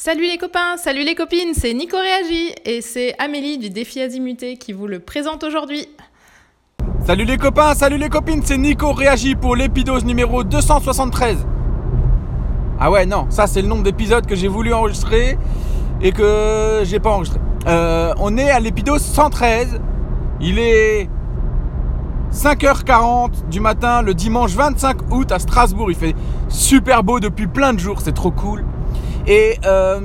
Salut les copains, salut les copines, c'est Nico Réagi et c'est Amélie du défi Azimuté qui vous le présente aujourd'hui. Salut les copains, salut les copines, c'est Nico Réagi pour l'épidose numéro 273. Ah ouais, non, ça c'est le nombre d'épisodes que j'ai voulu enregistrer et que j'ai pas enregistré. Euh, on est à l'épidose 113. Il est 5h40 du matin le dimanche 25 août à Strasbourg. Il fait super beau depuis plein de jours, c'est trop cool. Et euh,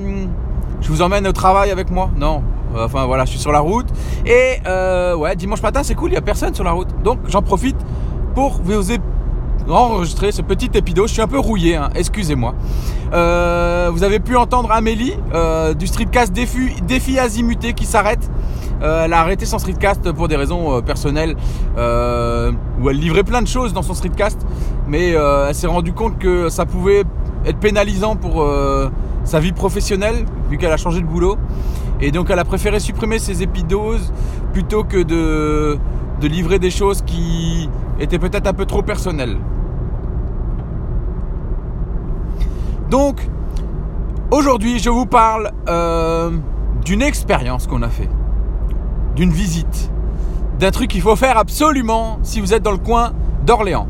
je vous emmène au travail avec moi Non. Enfin voilà, je suis sur la route. Et euh, ouais, dimanche matin, c'est cool, il n'y a personne sur la route. Donc j'en profite pour vous enregistrer ce petit épido. Je suis un peu rouillé, hein, excusez-moi. Euh, vous avez pu entendre Amélie du streetcast défi, défi azimuté qui s'arrête. elle a arrêté son streetcast pour des raisons personnelles où elle livrait plein de choses dans son streetcast, mais elle s'est rendue compte que ça pouvait être pénalisant pour sa vie professionnelle, vu qu'elle a changé de boulot. Et donc elle a préféré supprimer ses épidoses plutôt que de, livrer des choses qui étaient peut-être un peu trop personnelles. Donc, aujourd'hui, je vous parle euh, d'une expérience qu'on a fait, d'une visite, d'un truc qu'il faut faire absolument si vous êtes dans le coin d'Orléans.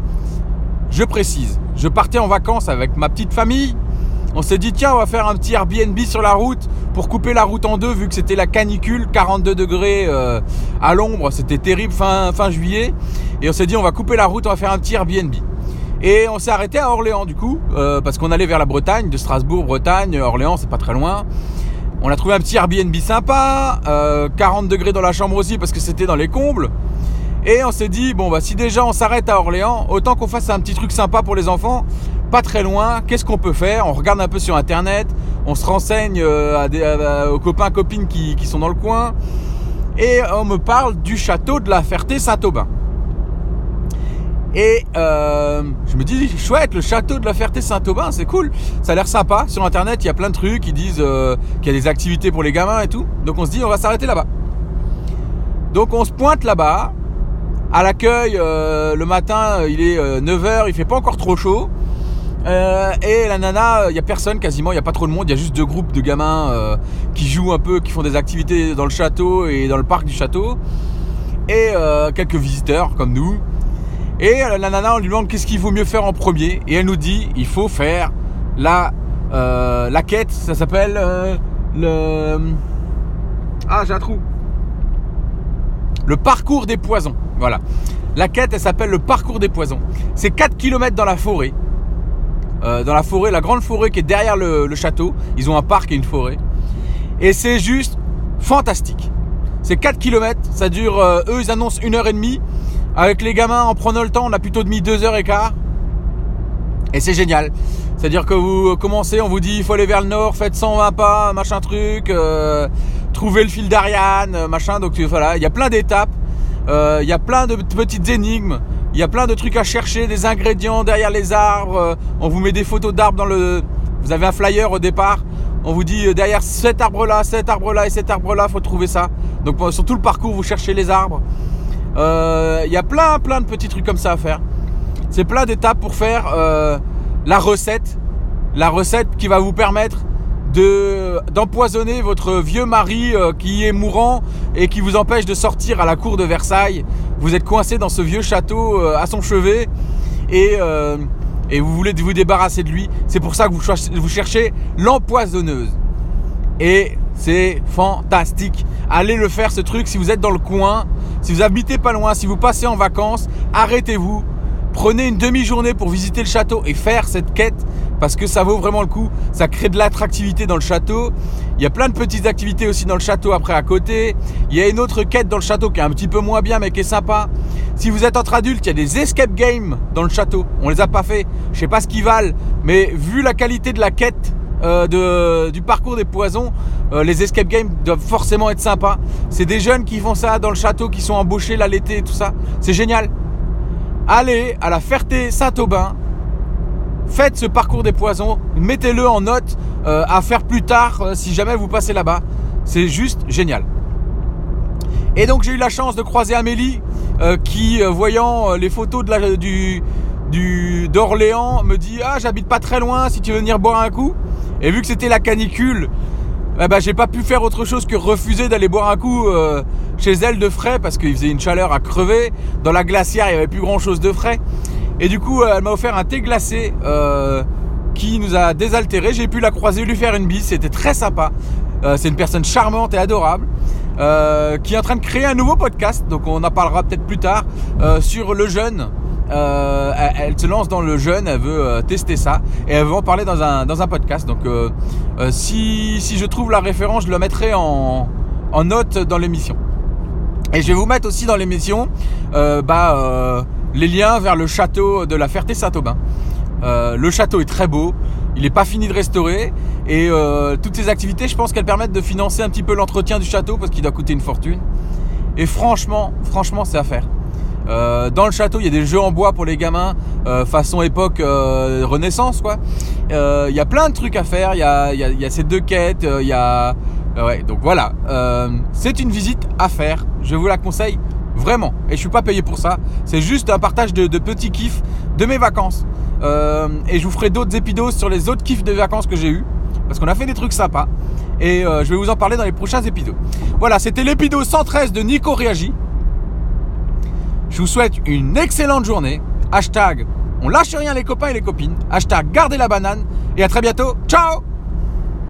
Je précise, je partais en vacances avec ma petite famille on s'est dit tiens on va faire un petit Airbnb sur la route pour couper la route en deux vu que c'était la canicule, 42 degrés euh, à l'ombre, c'était terrible fin, fin juillet. Et on s'est dit on va couper la route, on va faire un petit Airbnb. Et on s'est arrêté à Orléans du coup, euh, parce qu'on allait vers la Bretagne, de Strasbourg, Bretagne, Orléans, c'est pas très loin. On a trouvé un petit Airbnb sympa, 40 euh, degrés dans la chambre aussi parce que c'était dans les combles. Et on s'est dit, bon bah si déjà on s'arrête à Orléans, autant qu'on fasse un petit truc sympa pour les enfants pas très loin, qu'est-ce qu'on peut faire? On regarde un peu sur internet, on se renseigne euh, aux copains, copines qui, sont dans le coin, et on me parle du château de la Ferté-Saint-Aubin. Et euh, je me dis, chouette, le château de la Ferté-Saint-Aubin, c'est cool. Ça a l'air sympa. Sur Internet, il y a plein de trucs qui disent euh, qu'il y a des activités pour les gamins et tout. Donc on se dit, on va s'arrêter là-bas. Donc on se pointe là-bas. À l'accueil, le matin, il est 9h, il fait pas encore trop chaud. Euh, et la nana, il y a personne quasiment, il y a pas trop de monde, il y a juste deux groupes de gamins euh, qui jouent un peu, qui font des activités dans le château et dans le parc du château. Et euh, quelques visiteurs comme nous. Et la nana, on lui demande qu'est-ce qu'il vaut mieux faire en premier. Et elle nous dit, il faut faire la, la quête, ça s'appelle le... Ah, j'ai un trou. Le parcours des poisons. Voilà. La quête, elle s'appelle le parcours des poisons. C'est 4 km dans la forêt. Euh, dans la forêt, la grande forêt qui est derrière le, château. Ils ont un parc et une forêt. Et c'est juste fantastique. C'est 4 km, ça dure, euh, eux ils annoncent une heure et demie. Avec les gamins, en prenant le temps, on a plutôt mis 2 heures et quart. Et c'est génial. C'est-à-dire que vous commencez, on vous dit il faut aller vers le nord, faites 120 pas, machin truc, euh, trouvez le fil d'Ariane, machin. Donc voilà, il y a plein d'étapes, il y a plein de petites énigmes. Il y a plein de trucs à chercher, des ingrédients derrière les arbres. Euh, on vous met des photos d'arbres dans le. Vous avez un flyer au départ. On vous dit euh, derrière cet arbre-là, cet arbre-là et cet arbre-là, faut trouver ça. Donc sur tout le parcours, vous cherchez les arbres. Euh, il y a plein, plein de petits trucs comme ça à faire. C'est plein d'étapes pour faire la recette, la recette qui va vous permettre de d'empoisonner votre vieux mari qui est mourant et qui vous empêche de sortir à la cour de Versailles. Vous êtes coincé dans ce vieux château euh, à son chevet et, euh, et vous voulez vous débarrasser de lui. C'est pour ça que vous cherchez l'empoisonneuse. Et c'est fantastique. Allez le faire ce truc si vous êtes dans le coin, si vous habitez pas loin, si vous passez en vacances, arrêtez-vous, Prenez une demi-journée pour visiter le château et faire cette quête parce que ça vaut vraiment le coup. Ça crée de l'attractivité dans le château. Il y a plein de petites activités aussi dans le château après à côté. Il y a une autre quête dans le château qui est un petit peu moins bien mais qui est sympa. Si vous êtes entre adultes, il y a des escape games dans le château. On les a pas fait. Je sais pas ce qu'ils valent, mais vu la qualité de la quête euh, de, du parcours des poisons, euh, les escape games doivent forcément être sympas. C'est des jeunes qui font ça dans le château, qui sont embauchés là l'été et tout ça. C'est génial allez à la Ferté-Saint-Aubin, faites ce parcours des poisons, mettez-le en note euh, à faire plus tard euh, si jamais vous passez là-bas. C'est juste génial. Et donc j'ai eu la chance de croiser Amélie euh, qui, voyant les photos de la, du, d'Orléans, me dit Ah, j'habite pas très loin si tu veux venir boire un coup. Et vu que c'était la canicule, eh ben, j'ai pas pu faire autre chose que refuser d'aller boire un coup chez elle de frais parce qu'il faisait une chaleur à crever. Dans la glacière, il y avait plus grand chose de frais. Et du coup, elle m'a offert un thé glacé euh, qui nous a désaltéré. J'ai pu la croiser, lui faire une bise. C'était très sympa. Euh, c'est une personne charmante et adorable. qui est en train de créer un nouveau podcast, donc on en parlera peut-être plus tard, sur le jeûne, euh, elle, se lance dans le jeûne, elle veut euh, tester ça et elle veut en parler dans un, dans un podcast. Donc euh, si, si, je trouve la référence, je la mettrai en, en note dans l'émission. Et je vais vous mettre aussi dans l'émission bah, les liens vers le château de la Ferté-Saint-Aubin. le château est très beau, il n'est pas fini de restaurer et toutes ces activités, je pense qu'elles permettent de financer un petit peu l'entretien du château parce qu'il doit coûter une fortune. Et franchement, franchement, c'est à faire. Euh, dans le château, il y a des jeux en bois pour les gamins, euh, façon époque euh, Renaissance, quoi. Il y a plein de trucs à faire. Il y a, a, y a, ces deux quêtes. Il y a, ouais. Donc voilà, c'est une visite à faire. Je vous la conseille vraiment. Et je suis pas payé pour ça. C'est juste un partage de, petits kiffs de mes vacances. et je vous ferai d'autres épidos sur les autres kiffs de vacances que j'ai eu, parce qu'on a fait des trucs sympas. Et je vais vous en parler dans les prochains épisodes. Voilà, c'était l'épido 113 de Nico Réagi. Je vous souhaite une excellente journée. Hashtag on lâche rien les copains et les copines. Hashtag gardez la banane. Et à très bientôt. Ciao